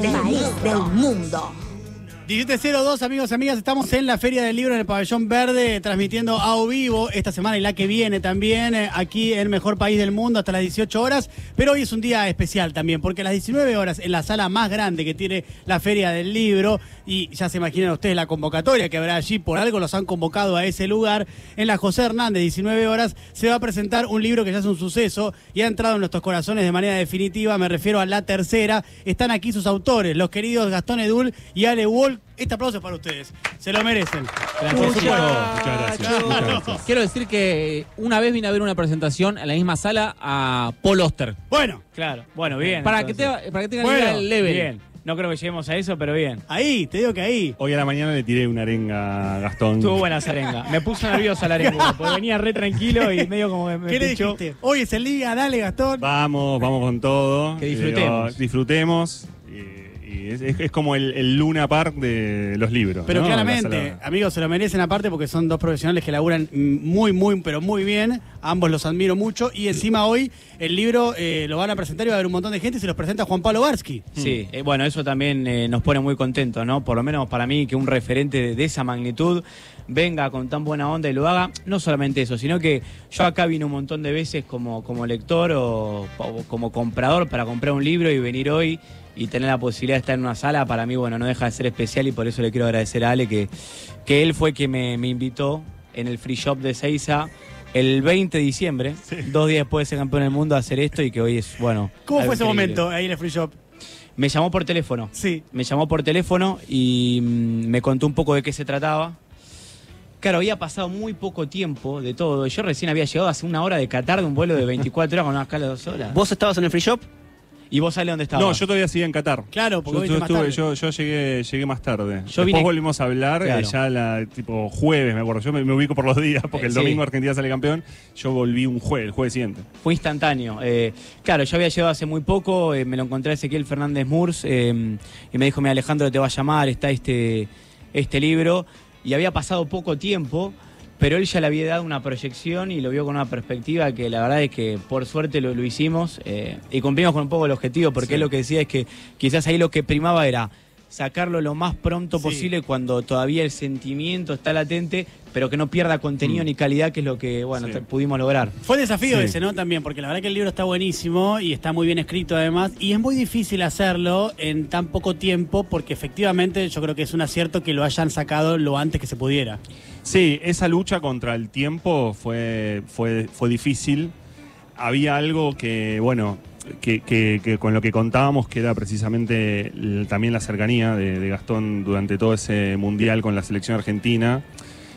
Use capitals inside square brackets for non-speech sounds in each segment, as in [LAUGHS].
mejor país del mundo. 1702, amigos y amigas, estamos en la Feria del Libro en el Pabellón Verde, transmitiendo a o vivo esta semana y la que viene también, eh, aquí en el mejor país del mundo, hasta las 18 horas. Pero hoy es un día especial también, porque a las 19 horas, en la sala más grande que tiene la Feria del Libro, y ya se imaginan ustedes la convocatoria que habrá allí, por algo los han convocado a ese lugar, en la José Hernández, 19 horas, se va a presentar un libro que ya es un suceso y ha entrado en nuestros corazones de manera definitiva, me refiero a la tercera. Están aquí sus autores, los queridos Gastón Edul y Ale Wall este aplauso es para ustedes. Se lo merecen. Muchas gracias. Quiero decir que una vez vine a ver una presentación en la misma sala a Paul Oster. Bueno. Claro. Bueno, bien. Para que, te, para que tengan bueno, el level. Bien. No creo que lleguemos a eso, pero bien. Ahí, te digo que ahí. Hoy a la mañana le tiré una arenga a Gastón. Estuvo buena esa arenga. Me puso nerviosa la arenga, [LAUGHS] porque venía re tranquilo y medio como me ¿Qué le dijiste? Hoy es el día, dale Gastón. Vamos, vamos con todo. Que disfrutemos. disfrutemos. Es, es, como el, el, Luna Park de los libros. Pero ¿no? claramente, amigos, se lo merecen aparte porque son dos profesionales que laburan muy, muy, pero muy bien. Ambos los admiro mucho. Y encima hoy el libro eh, lo van a presentar y va a haber un montón de gente y se los presenta Juan Pablo Barsky. Sí, eh, bueno, eso también eh, nos pone muy contentos, ¿no? Por lo menos para mí que un referente de, de esa magnitud venga con tan buena onda y lo haga. No solamente eso, sino que yo acá vine un montón de veces como, como lector o, o como comprador para comprar un libro y venir hoy y tener la posibilidad de estar en una sala, para mí, bueno, no deja de ser especial y por eso le quiero agradecer a Ale que, que él fue quien me, me invitó en el free shop de Seiza el 20 de diciembre, sí. dos días después de ser campeón del mundo, a hacer esto y que hoy es, bueno. ¿Cómo fue ese momento ahí en el free shop? Me llamó por teléfono. Sí. Me llamó por teléfono y mm, me contó un poco de qué se trataba. Claro, había pasado muy poco tiempo de todo. Yo recién había llegado hace una hora de Qatar de un vuelo de 24 horas con una escala de dos horas. ¿Vos estabas en el free shop? ¿Y vos sale dónde estabas? No, yo todavía seguía en Qatar. Claro, porque yo, estuve, yo, yo, llegué, llegué más tarde. Yo Después vine... volvimos a hablar, Claro. eh, ya la, tipo jueves, me acuerdo. Yo me, me ubico por los días, porque Eh, el sí. domingo Argentina sale campeón. Yo volví un jueves, el jueves siguiente. Fue instantáneo. Eh, claro, yo había llegado hace muy poco, eh, me lo encontré a Ezequiel Fernández Murs eh, y me dijo, mi Alejandro te va a llamar, está este, este libro. Y había pasado poco tiempo, pero él ya le había dado una proyección y lo vio con una perspectiva que la verdad es que por suerte lo, lo hicimos eh, y cumplimos con un poco el objetivo, porque Sí. él lo que decía es que quizás ahí lo que primaba era sacarlo lo más pronto Sí. posible cuando todavía el sentimiento está latente, pero que no pierda contenido Mm. ni calidad, que es lo que bueno Sí. pudimos lograr. Fue un desafío Sí. ese, ¿no? También, porque la verdad que el libro está buenísimo y está muy bien escrito además. Y es muy difícil hacerlo en tan poco tiempo, porque efectivamente yo creo que es un acierto que lo hayan sacado lo antes que se pudiera. Sí, esa lucha contra el tiempo fue, fue, fue difícil. Había algo que, bueno, que, que- con lo que contábamos, que era precisamente también la cercanía de, Gastón durante todo ese mundial con la selección argentina,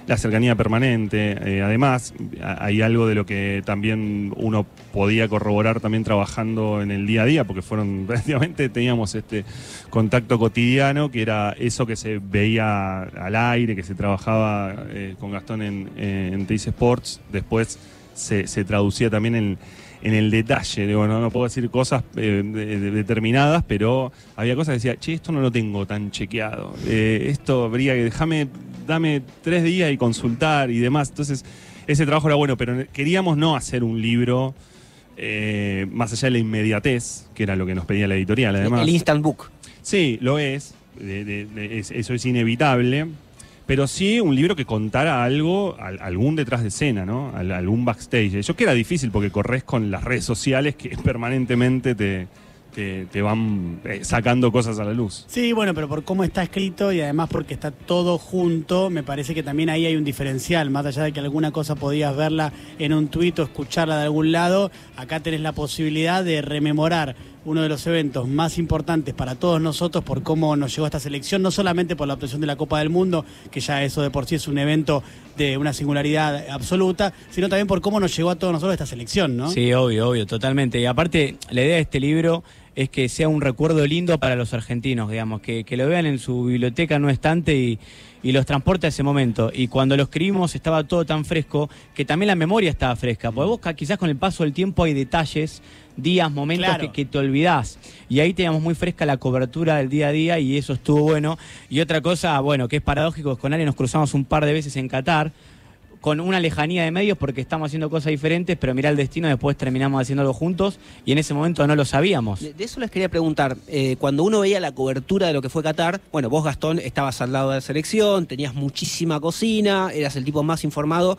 la cercanía permanente. Eh, además, hay algo de lo que también uno podía corroborar también trabajando en el día a día, porque fueron [LAUGHS] prácticamente teníamos este contacto cotidiano, que era eso que se veía al aire, que se trabajaba eh, con Gastón en, en Sports, después se, se traducía también en, en el detalle. Digo, no, no puedo decir cosas eh, de- de- determinadas, pero había cosas que decía, che, esto no lo tengo tan chequeado. Eh, esto habría que, déjame, dame tres días y consultar y demás. Entonces, ese trabajo era bueno, pero queríamos no hacer un libro eh, más allá de la inmediatez, que era lo que nos pedía la editorial, además. El instant book. Sí, lo es. de- de- de- es- eso es inevitable. Pero sí un libro que contara algo, al- algún detrás de escena, ¿no? Al- algún backstage. Yo que era difícil porque corres con las redes sociales que [LAUGHS] permanentemente te, te, te van eh, sacando cosas a la luz. Sí, bueno, pero por cómo está escrito y además porque está todo junto, me parece que también ahí hay un diferencial. Más allá de que alguna cosa podías verla en un tuit o escucharla de algún lado, acá tenés la posibilidad de rememorar uno de los eventos más importantes para todos nosotros por cómo nos llegó esta selección, no solamente por la obtención de la Copa del Mundo, que ya eso de por sí es un evento de una singularidad absoluta, sino también por cómo nos llegó a todos nosotros esta selección, ¿no? Sí, obvio, obvio, totalmente. Y aparte, la idea de este libro es que sea un recuerdo lindo para los argentinos, digamos, que, que lo vean en su biblioteca, no estante y, y los transporte a ese momento. Y cuando lo escribimos estaba todo tan fresco que también la memoria estaba fresca. Porque vos quizás con el paso del tiempo hay detalles, días, momentos Claro. que, que te olvidás. Y ahí teníamos muy fresca la cobertura del día a día y eso estuvo bueno. Y otra cosa, bueno, que es paradójico, es con Ale nos cruzamos un par de veces en Qatar con una lejanía de medios porque estamos haciendo cosas diferentes, pero mira el destino, después terminamos haciendo algo juntos y en ese momento no lo sabíamos. De, eso les quería preguntar. eh, cuando uno veía la cobertura de lo que fue Qatar, bueno, vos Gastón estabas al lado de la selección, tenías muchísima cocina, eras el tipo más informado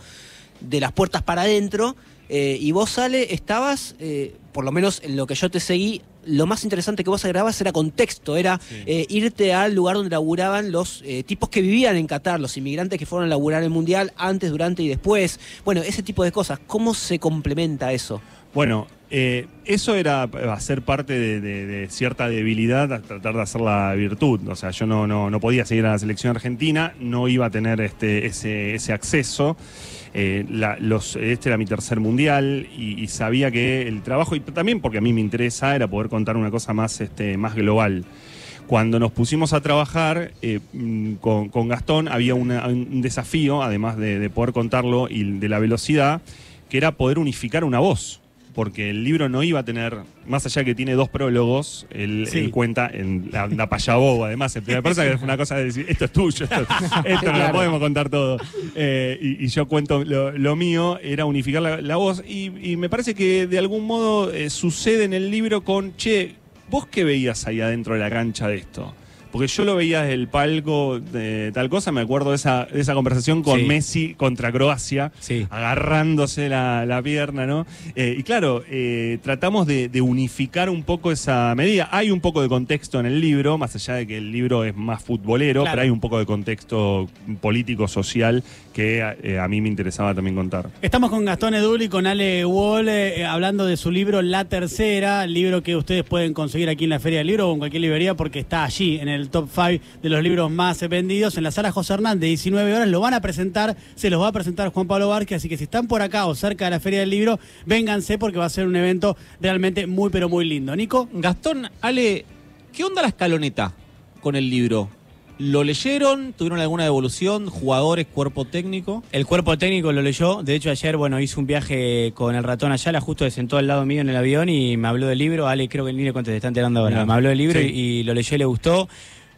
de las puertas para adentro, eh, y vos, Ale, estabas, eh, por lo menos en lo que yo te seguí, lo más interesante que vos agregabas era contexto, era eh, irte al lugar donde laburaban los eh, tipos que vivían en Qatar, los inmigrantes que fueron a laburar el Mundial antes, durante y después. Bueno, ese tipo de cosas. ¿Cómo se complementa eso? Bueno, eh, eso era hacer parte de, de- de cierta debilidad, a tratar de hacer la virtud. O sea, yo no, no, podía seguir a la selección argentina, no iba a tener este, ese, acceso. Eh, este era mi tercer mundial y, sabía que el trabajo, y también porque a mí me interesa, era poder contar una cosa más, este, más global. Cuando nos pusimos a trabajar eh, mm, con, Gastón había un desafío, además de, de poder contarlo y de la velocidad, que era poder unificar una voz. Porque el libro no iba a tener, más allá que tiene dos prólogos, él, Sí. él cuenta en la, la payaboba, además, en primera persona, que fue una cosa de decir, esto es tuyo, esto, [LAUGHS] esto no lo podemos contar todo. Eh, y, y yo cuento lo, lo mío, era unificar la, la voz, y, y me parece que de algún modo eh, sucede en el libro con, che, ¿vos qué veías ahí adentro de la cancha de esto? Porque yo lo veía desde el palco de tal cosa, me acuerdo de esa, de esa conversación con Sí. Messi contra Croacia, Sí. agarrándose la, la pierna, ¿no? Eh, y claro, eh, tratamos de, de unificar un poco esa medida. Hay un poco de contexto en el libro, más allá de que el libro es más futbolero, Claro. pero hay un poco de contexto político, social, que eh, a mí me interesaba también contar. Estamos con Gastón Edul y con Ale Wall hablando de su libro La Tercera, el libro que ustedes pueden conseguir aquí en la Feria del Libro o en cualquier librería porque está allí en el top 5 de los libros más vendidos en la sala José Hernández, 19 horas. Lo van a presentar, se los va a presentar Juan Pablo Vázquez, así que si están por acá o cerca de la Feria del Libro, vénganse porque va a ser un evento realmente muy pero muy lindo. Nico. Gastón, Ale, ¿qué onda la escaloneta con el libro? ¿Lo leyeron? ¿Tuvieron alguna devolución? ¿Jugadores, cuerpo técnico? El cuerpo técnico lo leyó. De hecho, ayer, bueno, hice un viaje con el ratón Ayala, justo se sentó al lado mío en el avión y me habló del libro. Ale, creo que el niño cuánto te está enterando ahora. Me habló del libro Sí. y, y lo leyó y le gustó.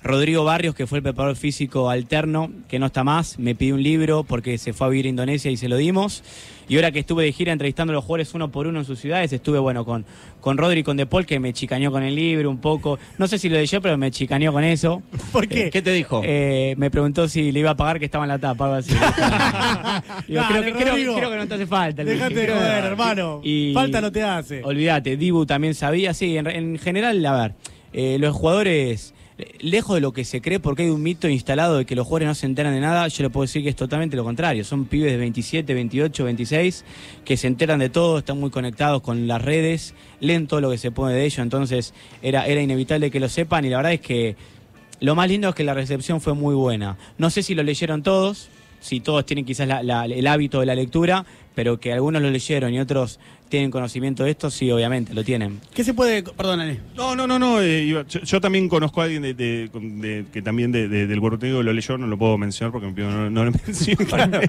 Rodrigo Barrios, que fue el preparador físico alterno, que no está más, me pidió un libro porque se fue a vivir a Indonesia y se lo dimos. Y ahora que estuve de gira entrevistando a los jugadores uno por uno en sus ciudades, estuve, bueno, con, con Rodri y con De Paul, que me chicaneó con el libro un poco. No sé si lo leyó, pero me chicaneó con eso. [LAUGHS] ¿Por qué? ¿Qué te dijo? Eh, me preguntó si le iba a pagar que estaba en la tapa, algo así. [LAUGHS] Digo, creo, que, creo- Rodrigo. creo que no te hace falta. dije, de joder, hermano. Y- Falta no te hace. Olvídate, Dibu también sabía, sí, en, en general, a ver, eh, los jugadores, eh, lejos de lo que se cree, porque hay un mito instalado de que los jugadores no se enteran de nada, yo le puedo decir que es totalmente lo contrario. Son pibes de 27, 28, 26, que se enteran de todo, están muy conectados con las redes, leen todo lo que se pone de ellos, entonces era, era inevitable que lo sepan y la verdad es que lo más lindo es que la recepción fue muy buena. No sé si lo leyeron todos, si todos tienen quizás el hábito de la lectura, pero que algunos lo leyeron y otros tienen conocimiento de esto, sí, obviamente, lo tienen. ¿Qué se puede.? Perdón, Ale. No, no, no, no. eh, yo, yo también conozco a alguien de, de- de- que también de- de- del técnico lo leyó, no lo puedo mencionar porque me pido no, no lo [LAUGHS] menciono.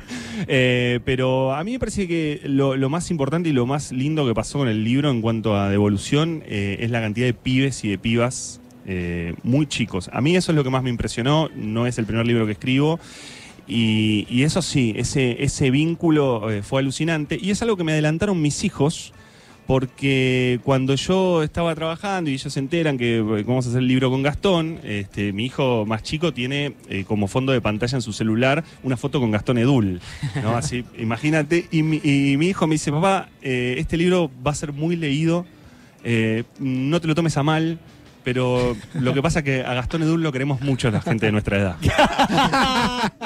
Eh, pero a mí me parece que lo, lo más importante y lo más lindo que pasó con el libro en cuanto a devolución eh, es la cantidad de pibes y de pibas eh, muy chicos. A mí eso es lo que más me impresionó. No es el primer libro que escribo. Y, y eso sí, ese, ese vínculo eh, fue alucinante. Y es algo que me adelantaron mis hijos, porque cuando yo estaba trabajando y ellos se enteran que eh, vamos a hacer el libro con Gastón, este, mi hijo más chico tiene eh, como fondo de pantalla en su celular una foto con Gastón Edul. ¿no? Así, [LAUGHS] imagínate. Y mi, y mi hijo me dice, papá, eh, este libro va a ser muy leído, eh, no te lo tomes a mal. Pero lo que pasa es que a Gastón Edul lo queremos mucho la gente de nuestra edad. [LAUGHS]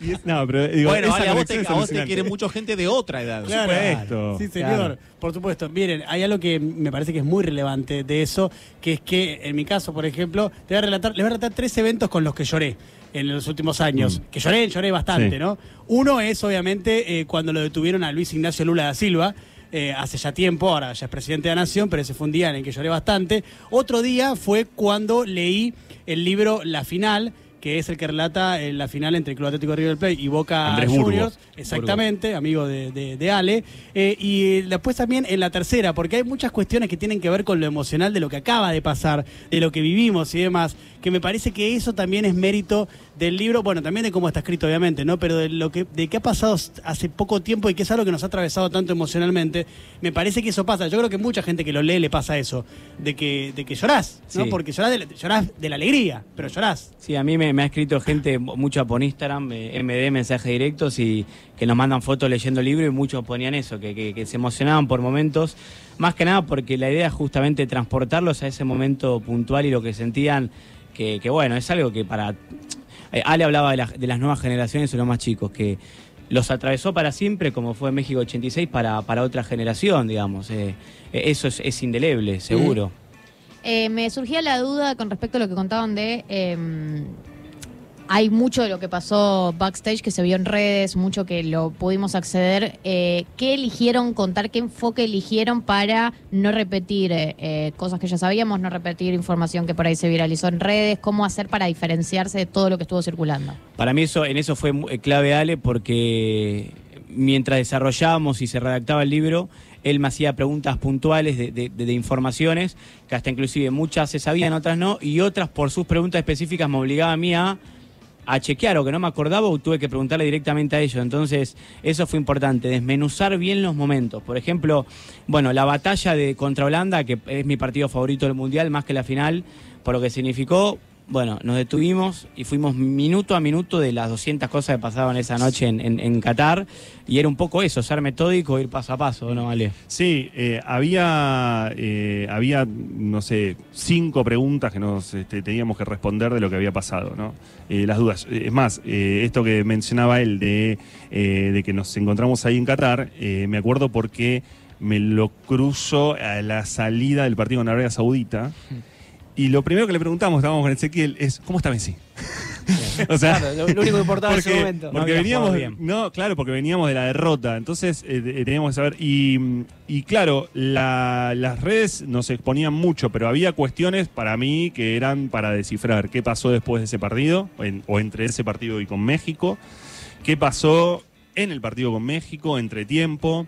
Y es- no, pero digo, bueno, esa Ale, a vos, te, es a vos te quiere mucha gente de otra edad. Por supuesto. Sí, señor. Claro. Por supuesto. Miren, hay algo que me parece que es muy relevante de eso, que es que en mi caso, por ejemplo, te voy a relatar, les voy a relatar tres eventos con los que lloré en los últimos años. Que lloré, lloré bastante, Sí. ¿no? Uno es, obviamente, eh, cuando lo detuvieron a Luis Ignacio Lula da Silva. Eh, hace ya tiempo, ahora ya es presidente de la Nación, pero ese fue un día en el que lloré bastante. Otro día fue cuando leí el libro La Final, que es el que relata eh, la final entre el Club Atlético de River Plate y Boca Andrés Burgo. Juniors. Exactamente, amigo de, de- de Ale. Eh, y después también en la tercera, porque hay muchas cuestiones que tienen que ver con lo emocional de lo que acaba de pasar, de lo que vivimos y demás, que me parece que eso también es mérito del libro, bueno, también de cómo está escrito, obviamente, ¿no? Pero de lo que, de qué ha pasado hace poco tiempo y que es algo que nos ha atravesado tanto emocionalmente, me parece que eso pasa. Yo creo que mucha gente que lo lee le pasa eso, de que, de que llorás, ¿no? Sí. Porque llorás de, la- llorás de la alegría, pero llorás. Sí, a mí me, me ha escrito gente mucho por Instagram, eh, MD, mensajes directos, y que nos mandan fotos leyendo el libro y muchos ponían eso, que, que- que se emocionaban por momentos, más que nada porque la idea es justamente transportarlos a ese momento puntual y lo que sentían, que, que bueno, es algo que para... eh, Ale hablaba de, la- de las nuevas generaciones y los más chicos, que los atravesó para siempre, como fue México 86, para, para otra generación, digamos. eh, eh, eso es, es indeleble, seguro. Me surgía la duda con respecto a lo que contaban de. Hay mucho de lo que pasó backstage que se vio en redes, mucho que lo pudimos acceder. Eh, ¿Qué eligieron contar? ¿Qué enfoque eligieron para no repetir eh, eh, cosas que ya sabíamos, no repetir información que por ahí se viralizó en redes? ¿Cómo hacer para diferenciarse de todo lo que estuvo circulando? Para mí eso, en eso fue clave Ale porque mientras desarrollábamos y se redactaba el libro, él me hacía preguntas puntuales de- de informaciones, que hasta inclusive muchas se sabían, otras no, y otras por sus preguntas específicas me obligaba a mí a, a chequear o que no me acordaba o tuve que preguntarle directamente a ellos. Entonces, eso fue importante, desmenuzar bien los momentos. Por ejemplo, bueno, la batalla de contra Holanda, que es mi partido favorito del Mundial, más que la final, por lo que significó, bueno, nos detuvimos y fuimos minuto a minuto de las 200 cosas que pasaban esa noche en, en- en Qatar. Y era un poco eso, ser metódico, ir paso a paso, ¿no, Ale? Sí, eh, había, eh, había, no sé, cinco preguntas que nos este, teníamos que responder de lo que había pasado, ¿no? Eh, las dudas. Es más, eh, esto que mencionaba él de, eh, de que nos encontramos ahí en Qatar, eh, me acuerdo porque me lo cruzo a la salida del partido con Arabia Saudita. Y lo primero que le preguntamos, estábamos con Ezequiel, es ¿cómo está Messi? [LAUGHS] o sea, Claro, lo- lo único que importaba en ese momento. porque No veníamos, bien. no, claro, porque veníamos de la derrota, entonces eh, eh, teníamos que saber. Y, y claro, la- las redes nos exponían mucho, pero había cuestiones para mí que eran para descifrar qué pasó después de ese partido, en- o entre ese partido y con México, qué pasó en el partido con México, entre tiempo.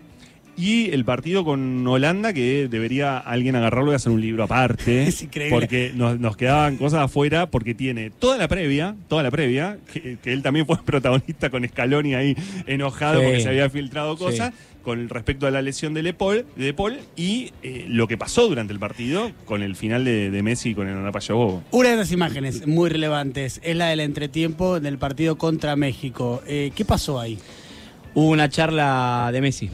Y el partido con Holanda, que debería alguien agarrarlo y hacer un libro aparte. [LAUGHS] Es increíble. Porque nos, nos quedaban cosas afuera, porque tiene toda la previa, toda la previa, que, que él también fue [LAUGHS] protagonista con Scaloni ahí enojado Sí. porque se había filtrado cosas, con respecto a la lesión de, Lepol, de Paul y eh, lo que pasó durante el partido con el final de, de Messi con el Anapayo Bobo. Una de las imágenes muy relevantes es la del entretiempo del partido contra México. Eh, ¿Qué pasó ahí? Hubo una charla de Messi.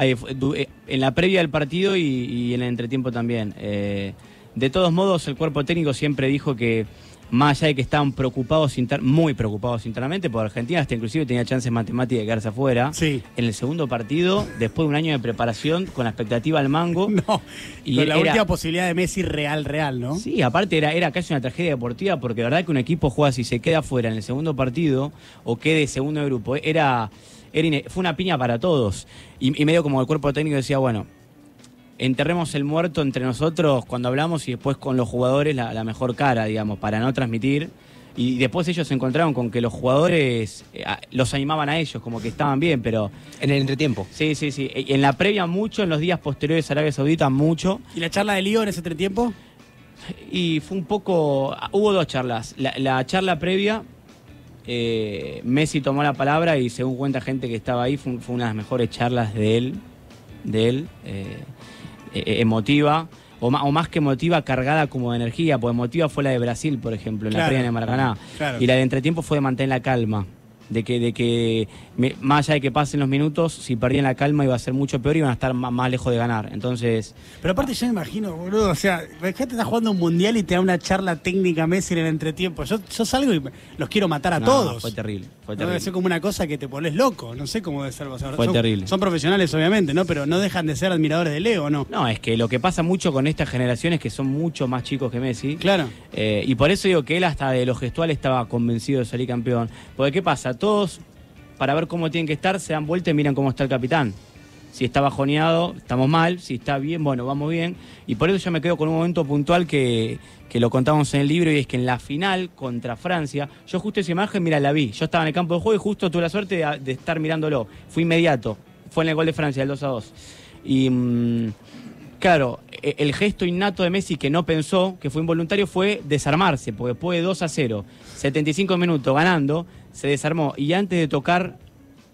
Eh, en la previa del partido y, y en el entretiempo también. Eh, de todos modos, el cuerpo técnico siempre dijo que, más allá de que estaban preocupados, muy preocupados internamente, por Argentina hasta inclusive tenía chances matemáticas de quedarse afuera. Sí. En el segundo partido, después de un año de preparación, con la expectativa al mango. [LAUGHS] No. Y con la era- última posibilidad de Messi real, real, ¿no? Sí, aparte era, era casi una tragedia deportiva porque la verdad que un equipo juega si se queda fuera en el segundo partido o quede segundo de grupo, era, era fue una piña para todos. Y, y medio como el cuerpo técnico decía, bueno, enterremos el muerto entre nosotros cuando hablamos y después con los jugadores la, la mejor cara, digamos, para no transmitir. Y después ellos se encontraron con que los jugadores eh, a- los animaban a ellos, como que estaban bien, pero En el entretiempo. sí, sí, sí. En la previa mucho, en los días posteriores a Arabia Saudita mucho. ¿Y la charla de Lío en ese entretiempo? Y fue un poco. Hubo dos charlas. La, la charla previa, eh, Messi tomó la palabra y según cuenta gente que estaba ahí, fue, fue una de las mejores charlas de él, de él, eh, eh, emotiva. O más, o más que emotiva, cargada como de energía, porque emotiva fue la de Brasil, por ejemplo, en la previa el Maracaná. Claro. Y la de entretiempo fue de mantener la calma. De que, de que más allá de que pasen los minutos, si perdían la calma iba a ser mucho peor y iban a estar más, más lejos de ganar. Entonces, Pero aparte yo me imagino, boludo, o sea, gente está jugando un mundial y te da una charla técnica Messi en el entretiempo. Yo, yo salgo y los quiero matar a no, todos. Fue terrible. Fue No debe terrible. ser como una cosa que te pones loco, no sé cómo debe ser. o sea, Fue son, terrible. Son profesionales, obviamente, ¿no? Pero no dejan de ser admiradores de Leo, ¿no? No, es que lo que pasa mucho con estas generaciones que son mucho más chicos que Messi. Claro. eh, y por eso digo que él hasta de lo gestual estaba convencido de salir campeón. Porque ¿qué pasa? Todos, para ver cómo tienen que estar, se dan vuelta y miran cómo está el capitán. Si está bajoneado, estamos mal. Si está bien, bueno, vamos bien. Y por eso yo me quedo con un momento puntual que, que lo contamos en el libro y es que en la final contra Francia, yo justo esa imagen, mira, la vi. Yo estaba en el campo de juego y justo tuve la suerte de, estar mirándolo. Fue inmediato. Fue en el gol de Francia, el 2 a 2. Y mm, claro, e- el gesto innato de Messi que no pensó, que fue involuntario, fue desarmarse, porque de 2 a 0, 75 minutos ganando, se desarmó y antes de tocar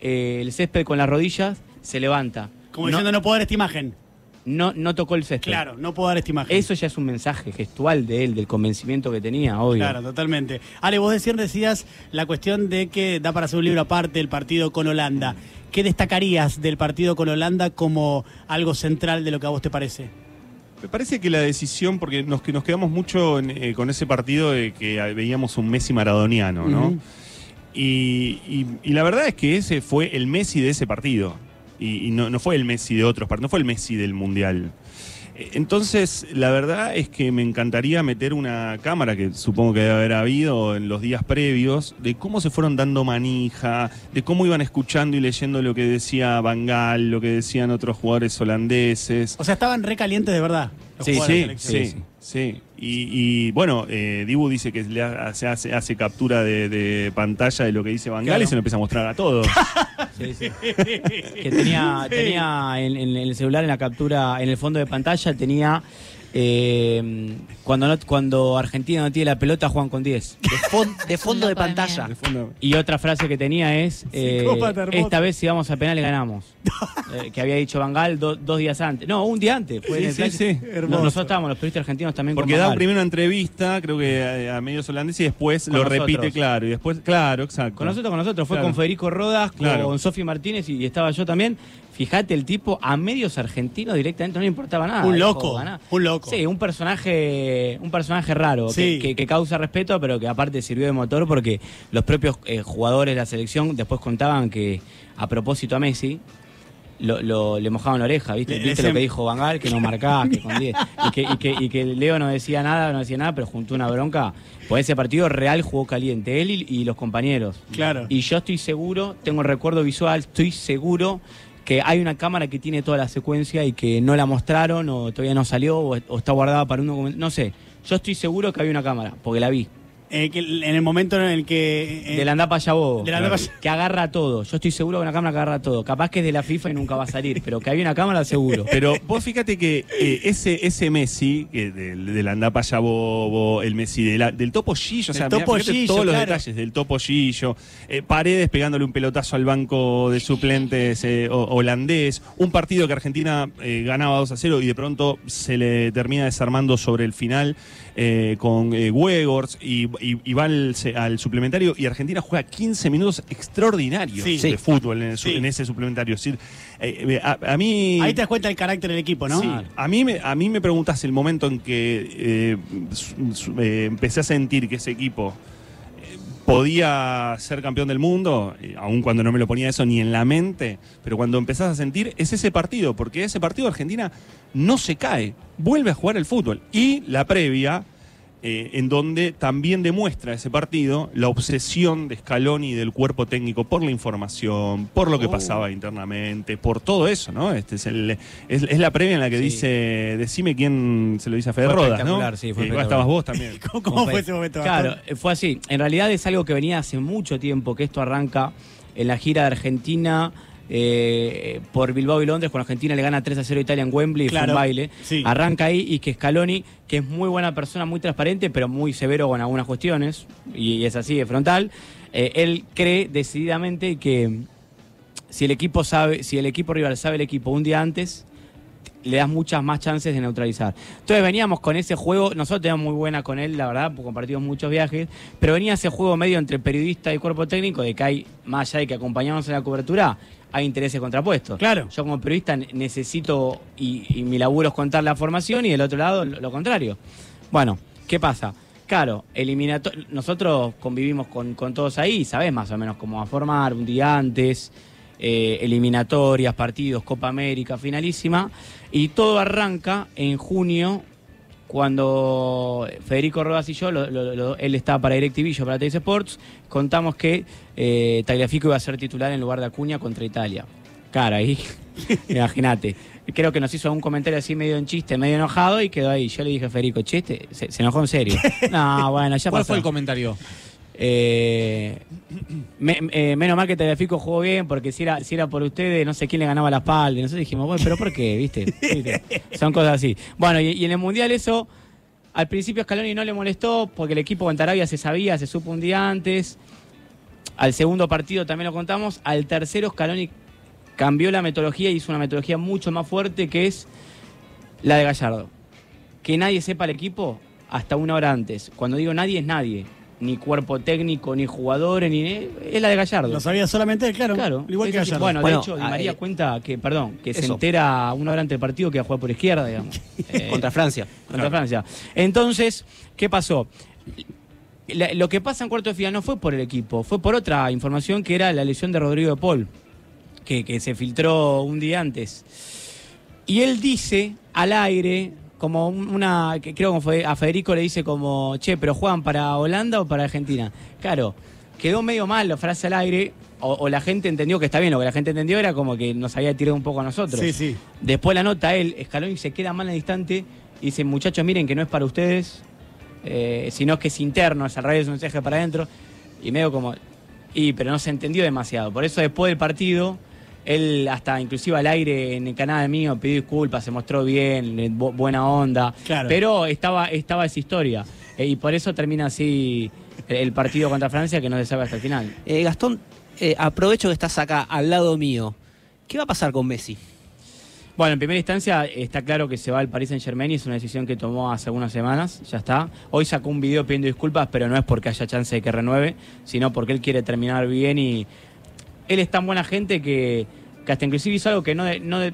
eh, el césped con las rodillas, se levanta. Como no, diciendo, no puedo dar esta imagen. no, no tocó el césped. Claro, no puedo dar esta imagen. Eso ya es un mensaje gestual de él, del convencimiento que tenía, obvio. Claro, totalmente. Ale, vos decías, decías la cuestión de que da para hacer un libro aparte el partido con Holanda. ¿Qué destacarías del partido con Holanda como algo central de lo que a vos te parece? Me parece que la decisión, porque nos, que nos quedamos mucho en, eh, con ese partido de que veíamos un Messi maradoniano, ¿no? Ujú. Y, y- y la verdad es que ese fue el Messi de ese partido. Y, no, no fue el Messi de otros partidos, no fue el Messi del Mundial. Eh, Entonces, la verdad es que me encantaría meter una cámara, que supongo que debe haber habido en los días previos, de cómo se fueron dando manija, de cómo iban escuchando y leyendo lo que decía Bangal, lo que decían otros jugadores holandeses. O sea, estaban recalientes de verdad. Sí, Sí, sí, sí. Y, y, bueno, eh, Dibu dice que le hace, hace, hace captura de, de pantalla de lo que dice Bangal Claro. y se lo empieza a mostrar a todos. [LAUGHS] Sí, sí. que tenía, tenía en, en el celular, en la captura, en el fondo de pantalla, tenía eh, cuando, no- cuando Argentina no tiene la pelota, juegan con 10. De, fon- de [LAUGHS] fondo de pantalla. De fondo. Y otra frase que tenía es, eh, esta vez si vamos a penales ganamos. [LAUGHS] Eh, que había dicho Bangal do- dos días antes. No, un día antes. Fue Sí, en el sí, clásico. sí. No, Hermoso. Nosotros estábamos, los periodistas argentinos también Porque con da primero una entrevista, creo que a, a medios holandeses, y después Con lo nosotros. repite, claro. Y después, claro, exacto. Con nosotros, con nosotros. Fue Claro. con Federico Rodas, Claro. con Sofi Martínez y, y estaba yo también. Fíjate, el tipo a medios argentinos directamente no le importaba nada. Un loco, un loco. Sí, un personaje, un personaje raro, Sí. que, que- que causa respeto, pero que aparte sirvió de motor porque los propios eh, jugadores de la selección después contaban que, a propósito a Messi, lo, lo- le mojaban la oreja, ¿viste? Le- ¿Viste le lo que dijo Bangal? Que no marcaba, que con 10. Y que, y, que, y que Leo no decía nada, no decía nada, pero juntó una bronca. Pues ese partido real jugó caliente, él y, y los compañeros. Claro. Y yo estoy seguro, tengo el recuerdo visual, estoy seguro que hay una cámara que tiene toda la secuencia y que no la mostraron o todavía no salió o, está guardada para un documento. No sé. Yo estoy seguro que hay una cámara, porque la vi. Eh, que en el momento en el que. eh, de la andapa la andapa- Que agarra todo. Yo estoy seguro que una cámara que agarra todo. Capaz que es de la FIFA y nunca va a salir, pero que hay una cámara seguro. Pero vos fíjate que eh, ese, ese Messi, que del, del Andapa Yabobo, el Messi de la- del Topo Gillo, o sea, Del mirá, todos los claro. detalles del Topo Gillo, eh, Paredes pegándole un pelotazo al banco de suplentes eh, ho- holandés, un partido que Argentina eh, ganaba 2 a 0 y de pronto se le termina desarmando sobre el final eh, con eh, Wegors y, y- y va al, al suplementario y Argentina juega 15 minutos extraordinarios Sí. de fútbol en, el su- Sí. en ese suplementario. Es decir, eh, eh, a, a mí... Ahí te das cuenta del carácter del equipo, ¿no? Sí, a mí me, a mí me preguntas el momento en que su- su- empecé a sentir que ese equipo podía ser campeón del mundo, aun cuando no me lo ponía eso ni en la mente, pero cuando empezás a sentir es ese partido, porque ese partido Argentina no se cae, vuelve a jugar el fútbol. Y la previa, eh, en donde también demuestra ese partido la obsesión de Scaloni y del cuerpo técnico por la información, por lo que Oh. pasaba internamente, por todo eso, ¿no? Este es, el, es, es la previa en la que Sí. dice, decime quién se lo dice a Fede Rodas, ¿no? sí, fue Eh, estabas vos también. [LAUGHS] ¿Cómo, cómo fue ese momento? Claro, fue así. En realidad es algo que venía hace mucho tiempo, que esto arranca en la gira de Argentina eh, por Bilbao y Londres, cuando Argentina le gana 3 a 0 a Italia en Wembley, fue Claro, un baile. sí. Arranca ahí y que Scaloni, que es muy buena persona, muy transparente, pero muy severo con algunas cuestiones, y es así de frontal, eh, él cree decididamente que si el equipo sabe, si el equipo rival sabe el equipo un día antes, le das muchas más chances de neutralizar. Entonces veníamos con ese juego, nosotros teníamos muy buena con él, la verdad, porque compartimos muchos viajes, pero venía ese juego medio entre periodista y cuerpo técnico, de que hay, más allá de que acompañamos en la cobertura, hay intereses contrapuestos. Claro. Yo como periodista ne- necesito, y, y mi laburo es contar la formación, y del otro lado lo, lo contrario. Bueno, ¿qué pasa? Claro, nosotros convivimos con, con todos ahí, sabés más o menos cómo va a formar, un día antes, eh, eliminatorias, partidos, Copa América, finalísima, y todo arranca en junio cuando Federico Rodas y yo, lo- lo- lo- él estaba para DirecTV, yo para Teis Sports, contamos que eh, Tagliafico iba a ser titular en lugar de Acuña contra Italia. Cara, ahí, [LAUGHS] imagínate. Creo que nos hizo un comentario así medio en chiste, medio enojado y quedó ahí. Yo le dije a Federico, chiste, se, se enojó en serio. [LAUGHS] No, bueno, ya ¿Cuál pasó. fue el comentario? Eh, me- eh, menos mal que Tagliafico jugó bien, porque si era, si era por ustedes, no sé quién le ganaba la espalda. Y nosotros dijimos, bueno, pero ¿por qué? ¿Viste? Son cosas así. Bueno, y, y en el Mundial eso, al principio Scaloni no le molestó, porque el equipo contra Arabia se sabía, se supo un día antes. Al segundo partido también lo contamos. Al tercero Scaloni cambió la metodología y hizo una metodología mucho más fuerte, que es la de Gallardo. Que nadie sepa el equipo hasta una hora antes. Cuando digo nadie es nadie. Ni cuerpo técnico, ni jugadores, ni... Es la de Gallardo. Lo sabía solamente él, claro. Claro, Igual que. Gallardo. Bueno, Bueno, de hecho, Di ah, María eh, cuenta que, perdón, que se entera una hora antes del partido que va a jugar por izquierda, digamos. Eh, [LAUGHS] Contra Francia. contra Francia. Entonces, ¿qué pasó? La- lo que pasa en cuarto de final no fue por el equipo, fue por otra información que era la lesión de Rodrigo de Paul, que, que se filtró un día antes. Y él dice al aire, como un- una, que creo que fue, a Federico le dice como, che, pero juegan para Holanda o para Argentina. Claro, quedó medio mal la frase al aire, o, o la gente entendió que está bien, lo que la gente entendió era como que nos había tirado un poco a nosotros. Sí, sí. Después la nota él, Scaloni se queda mal el instante y dice, muchachos, miren que no es para ustedes, eh, sino que es interno, es al revés, es un mensaje para adentro. Y medio como, y pero no se entendió demasiado. Por eso después del partido, él hasta inclusive al aire en el canal mío pidió disculpas, se mostró bien, bu- buena onda. Claro. Pero estaba, estaba esa historia. Eh, y por eso termina así el, el partido contra Francia que no se sabe hasta el final. Eh, Gastón, eh, aprovecho que estás acá al lado mío. ¿Qué va a pasar con Messi? Bueno, en primera instancia está claro que se va al Paris Saint Germain y es una decisión que tomó hace algunas semanas, ya está. Hoy sacó un video pidiendo disculpas, pero no es porque haya chance de que renueve, sino porque él quiere terminar bien y él es tan buena gente que, que hasta inclusive hizo algo que no, de- no, de-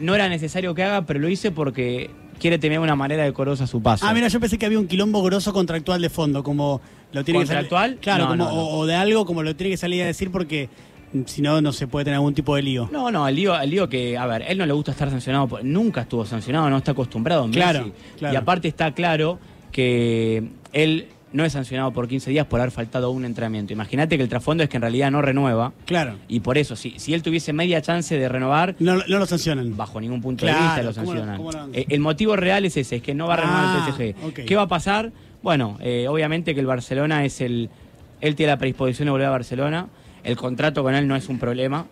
no era necesario que haga, pero lo hice porque quiere de una manera decorosa su paso. Ah, mira, yo pensé que había un quilombo grosso contractual de fondo, como lo tiene ¿Contractual? que salir. Claro, No, como, no, no. O, o de algo como lo tiene que salir a decir porque mm, si no, no se puede tener algún tipo de lío. No, no, el lío, el lío que, a ver, él no le gusta estar sancionado, por- nunca estuvo sancionado, no está acostumbrado. Messi. Claro, claro. Y aparte está claro que él no es sancionado por 15 días por haber faltado un entrenamiento. Imagínate que el trasfondo es que en realidad no renueva. Claro. Y por eso, si, si él tuviese media chance de renovar, No, no lo sancionan. bajo ningún punto Claro, de vista lo ¿cómo no- sancionan. cómo? Eh, el motivo real es ese, es que no va a renovar Ah, el PSG. ok. ¿Qué va a pasar? Bueno, eh, obviamente que el Barcelona es el... Él tiene la predisposición de volver a Barcelona. El contrato con él no es un problema,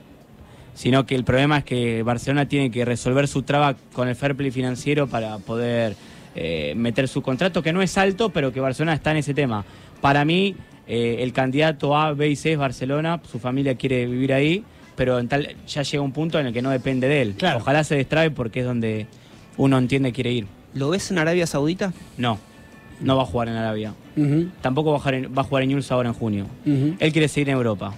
sino que el problema es que Barcelona tiene que resolver su traba con el fair play financiero para poder eh, meter su contrato, que no es alto, pero que Barcelona está en ese tema. Para mí, eh, el candidato A, B y C es Barcelona, su familia quiere vivir ahí, pero en tal, ya llega un punto en el que no depende de él. Claro. Ojalá se destrabe porque es donde uno entiende que quiere ir. ¿Lo ves en Arabia Saudita? No, no va a jugar en Arabia. Tampoco va a jugar en, va a jugar en Newell's ahora en junio. Él quiere seguir en Europa.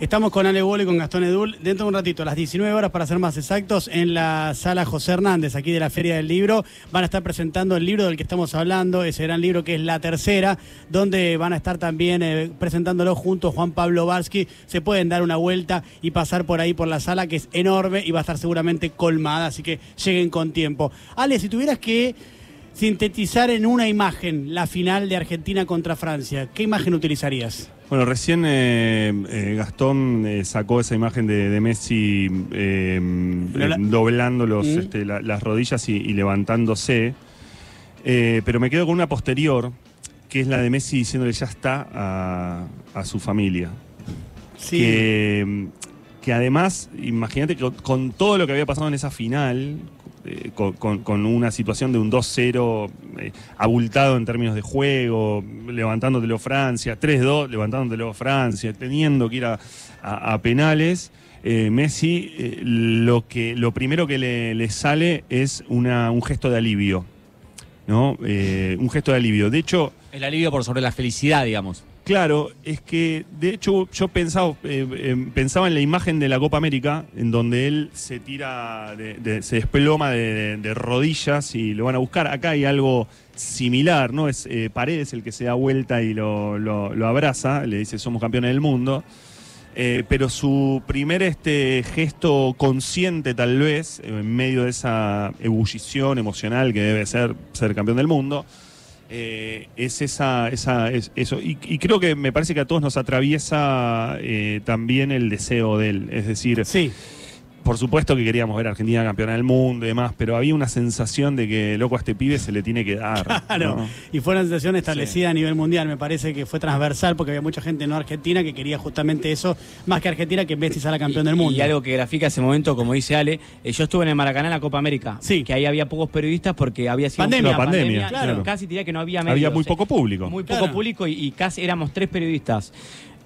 Estamos con Ale Bolo y con Gastón Edul dentro de un ratito, a las 19 horas para ser más exactos, en la sala José Hernández, aquí de la Feria del Libro. Van a estar presentando el libro del que estamos hablando, ese gran libro que es La Tercera, donde van a estar también eh, presentándolo junto Juan Pablo Barsky. Se pueden dar una vuelta y pasar por ahí por la sala, que es enorme y va a estar seguramente colmada, así que lleguen con tiempo. Ale, si tuvieras que sintetizar en una imagen la final de Argentina contra Francia, ¿qué imagen utilizarías? Bueno, recién eh, eh, Gastón eh, sacó esa imagen de, de Messi eh, doblando los, Mm. este, la- las rodillas y, y levantándose. Pero me quedo con una posterior, que es la de Messi diciéndole ya está a, a su familia. Sí. Que, que además, imagínate que con todo lo que había pasado en esa final, eh, con, una situación de un 2-0 eh, abultado en términos de juego, levantándotelo Francia, 3-2, levantándotelo Francia, teniendo que ir a, penales. eh, Messi, lo, que, lo primero que le, le sale es una- un gesto de alivio. ¿no? Un gesto de alivio. De hecho, El alivio por sobre la felicidad, digamos. Claro, es que de hecho yo pensaba, eh, eh, pensaba en la imagen de la Copa América, en donde él se tira, de- de- se desploma de, rodillas y lo van a buscar. Acá hay algo similar, ¿no? Es eh, Paredes el que se da vuelta y lo, lo- lo abraza, le dice somos campeones del mundo. Eh, pero su primer este, gesto consciente, tal vez, en medio de esa ebullición emocional que debe ser ser campeón del mundo, eh, es esa, esa es eso. Y, y creo que me parece que a todos nos atraviesa eh, también el deseo de él. Es decir, Sí. Por supuesto que queríamos ver a Argentina campeona del mundo y demás, pero había una sensación de que loco a este pibe se le tiene que dar. [LAUGHS] Claro, ¿no? y fue una sensación establecida a nivel mundial, me parece que fue transversal porque había mucha gente no argentina que quería justamente eso, más que Argentina que Messi sea la campeón del mundo. Y algo que grafica ese momento, como dice Ale, eh, yo estuve en el Maracaná en la Copa América. Sí. Que ahí había pocos periodistas porque había sido Pandemia. una No, pandemia, claro. Casi diría que no había Había medios, muy eh, poco público. Muy poco Claro. público y, y casi éramos tres periodistas.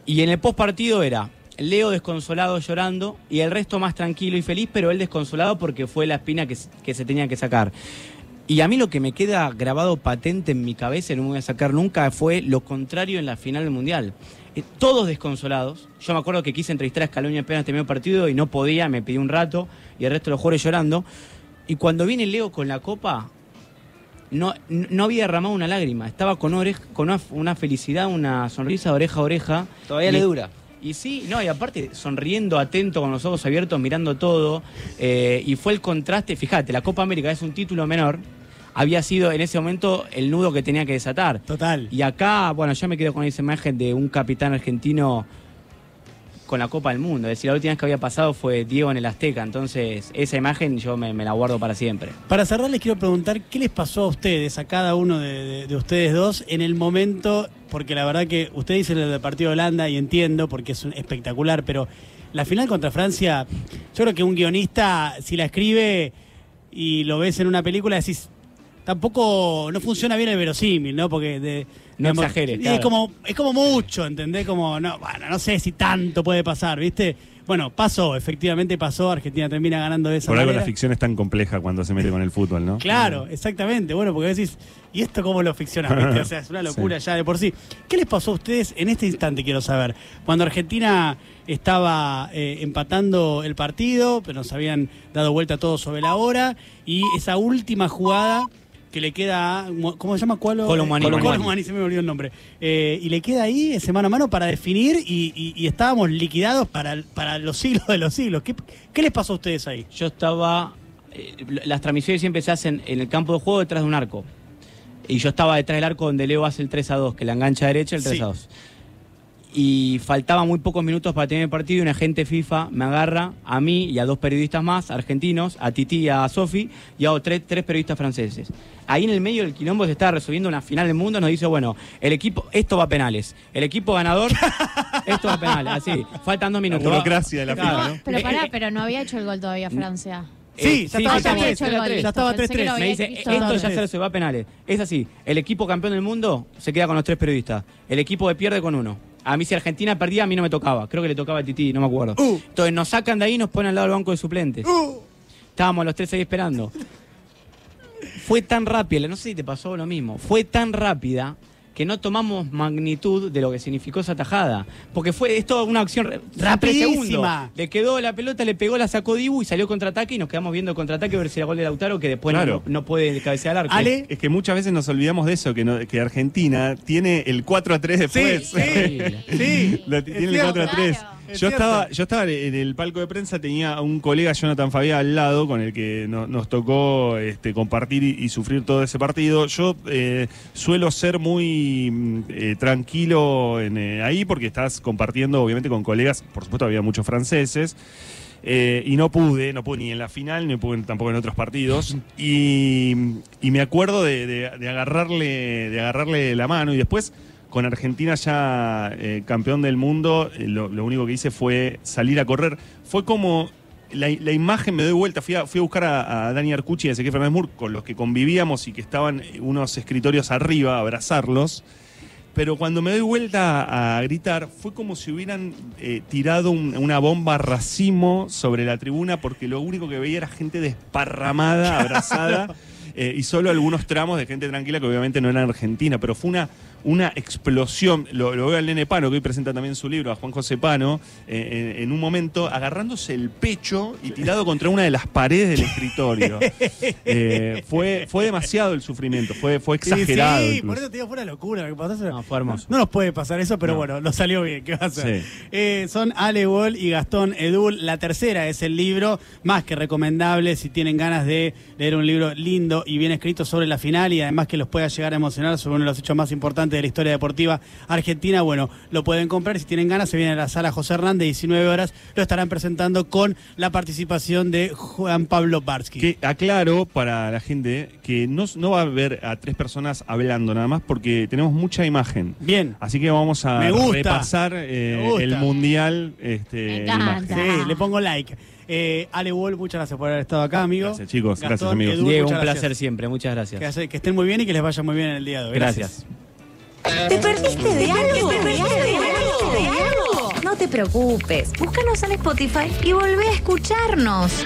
Y en el post partido era Leo desconsolado llorando y el resto más tranquilo y feliz, pero él desconsolado porque fue la espina que, se tenía que sacar. Y a mí lo que me queda grabado patente en mi cabeza, y no me voy a sacar nunca, fue lo contrario en la final del Mundial. Eh, todos desconsolados. Yo me acuerdo que quise entrevistar a Scaloni apenas terminó el partido y no podía, me pidió un rato y el resto de los jugadores llorando. Y cuando viene Leo con la copa, no, no había derramado una lágrima. Estaba con, orej- con una, una felicidad, una sonrisa de oreja a oreja. Todavía le dura. Y sí, no, y aparte sonriendo, atento, con los ojos abiertos, mirando todo. eh, y fue el contraste, fíjate, la Copa América es un título menor. Había sido en ese momento el nudo que tenía que desatar. Total. Y acá, bueno, yo me quedo con esa imagen de un capitán argentino con la Copa del Mundo. Es decir, la última vez que había pasado fue Diego en el Azteca. Entonces, esa imagen yo me, la guardo para siempre. Para cerrar, les quiero preguntar qué les pasó a ustedes, a cada uno de, de- de ustedes dos, en el momento, porque la verdad que usted dice el del partido de Holanda y entiendo porque es espectacular, pero la final contra Francia, yo creo que un guionista, si la escribe y lo ves en una película, decís, tampoco no funciona bien el verosímil, ¿no? Porque de, No digamos, exageres, claro. Es como, es como mucho, ¿entendés? Como, no, bueno, no sé si tanto puede pasar, ¿viste? Bueno, pasó, efectivamente pasó, Argentina termina ganando de esa Por algo manera. la ficción es tan compleja cuando se mete con el fútbol, ¿no? Claro, exactamente. Bueno, porque decís, ¿y esto cómo lo ficcionas? [LAUGHS] viste? O sea, es una locura ya de por sí. ¿Qué les pasó a ustedes en este instante, quiero saber? Cuando Argentina estaba eh, empatando el partido, pero nos habían dado vuelta todo sobre la hora, y esa última jugada que le queda a, ¿cómo se llama? Colo Colomani. Colomani. Se me olvidó el nombre. Eh, y le queda ahí ese mano a mano para definir y, y- y estábamos liquidados para, para los siglos de los siglos. ¿Qué, qué les pasó a ustedes ahí? Yo estaba. eh, las transmisiones siempre se hacen en el campo de juego detrás de un arco. Y yo estaba detrás del arco donde Leo hace el 3 a 2, que la engancha derecha el 3 a 2. Y faltaban muy pocos minutos para tener el partido y un agente FIFA me agarra a mí y a dos periodistas más argentinos, a Titi y a Sofi, y a tres, tres periodistas franceses. Ahí en el medio del quilombo se estaba resolviendo una final del mundo, nos dice, bueno, el equipo, esto va a penales. El equipo ganador, [LAUGHS] esto va a penales. Así, faltan dos La minutos. burocracia de la Claro. FIFA, ¿no? Pero Eh, pará, eh, pero no había hecho el gol todavía Francia. Sí, Eh, ya estaba sí, ya había 3-3, hecho el gol, ya estaba pensé que 3-3. lo Me dice, esto ya se va a penales. Es así, el equipo campeón del mundo se queda con los tres periodistas. El equipo que pierde con uno. A mí si Argentina perdía, a mí no me tocaba. Creo que le tocaba a Titi, no me acuerdo. Uh. Entonces nos sacan de ahí y nos ponen al lado del banco de suplentes. Estábamos los tres ahí esperando. Fue tan rápida, no sé si te pasó lo mismo, fue tan rápida que no tomamos magnitud de lo que significó esa tajada. Porque fue es toda una acción. Rapidísima. Le quedó la pelota, le pegó, la sacó Dibu y salió contraataque y nos quedamos viendo el contraataque a ver si era gol de Lautaro que después no- Claro. no, puede cabecear al arco. Ale, Es que muchas veces nos olvidamos de eso, que, no- que Argentina tiene el 4 a 3 después. Sí, sí, sí. [LAUGHS] Lo- tiene el cierto. 4 a 3. Claro. Es Yo cierto. estaba, yo estaba en el palco de prensa, tenía a un colega, Jonathan Fabián, al lado, con el que no- nos tocó este, compartir y, y sufrir todo ese partido. Yo eh, suelo ser muy mm, eh, tranquilo en, eh, ahí porque estás compartiendo, obviamente, con colegas, por supuesto, había muchos franceses. eh, y no pude, no pude ni en la final, ni pude tampoco en otros partidos. Y, y me acuerdo de, de- de agarrarle, de agarrarle la mano. Y después, con Argentina ya eh, campeón del mundo, eh, lo, lo único que hice fue salir a correr. Fue como. La, la imagen me doy vuelta, fui a, fui a buscar a, a Dani Arcucci y a Ezequiel Fernández Mur, con los que convivíamos y que estaban eh, unos escritorios arriba, a abrazarlos. Pero cuando me doy vuelta a gritar, fue como si hubieran eh, tirado un- una bomba racimo sobre la tribuna, porque lo único que veía era gente desparramada, abrazada, [LAUGHS] eh, y solo algunos tramos de gente tranquila que obviamente no eran argentina, pero fue una, una explosión. Lo, lo veo al nene Pano, que hoy presenta también su libro, a Juan José Pano, eh, en, en un momento agarrándose el pecho y tirado contra una de las paredes del [LAUGHS] escritorio. Eh, fue, fue demasiado el sufrimiento, fue, fue exagerado. Sí, por eso te digo, fue una locura. lo que pasó. No, fue hermoso. No nos puede pasar eso, pero No. bueno, lo salió bien. ¿Qué va a hacer? Sí. Eh, son Ale Wall y Gastón Edul. La tercera es el libro, más que recomendable si tienen ganas de leer un libro lindo y bien escrito sobre la final y además que los pueda llegar a emocionar sobre uno de los hechos más importantes importante de la historia deportiva argentina. Bueno, lo pueden comprar. Si tienen ganas, se viene a la sala José Hernández, 19 horas. Lo estarán presentando con la participación de Juan Pablo Barsky. Que aclaro para la gente que no, no va a haber a tres personas hablando nada más porque tenemos mucha imagen. Bien. Así que vamos a Me gusta. repasar eh, Me gusta. el mundial este, Me. Sí, le pongo like. Eh, Ale Wall, muchas gracias por haber estado acá, amigo. Gracias, chicos. Gracias, amigos. Edu, Diego, un placer gracias. siempre. Muchas gracias. que estén muy bien y que les vaya muy bien en el día de hoy. Gracias. ¿Te perdiste de algo? ¿Te perdiste de algo? No te preocupes, búscanos en Spotify y volvé a escucharnos.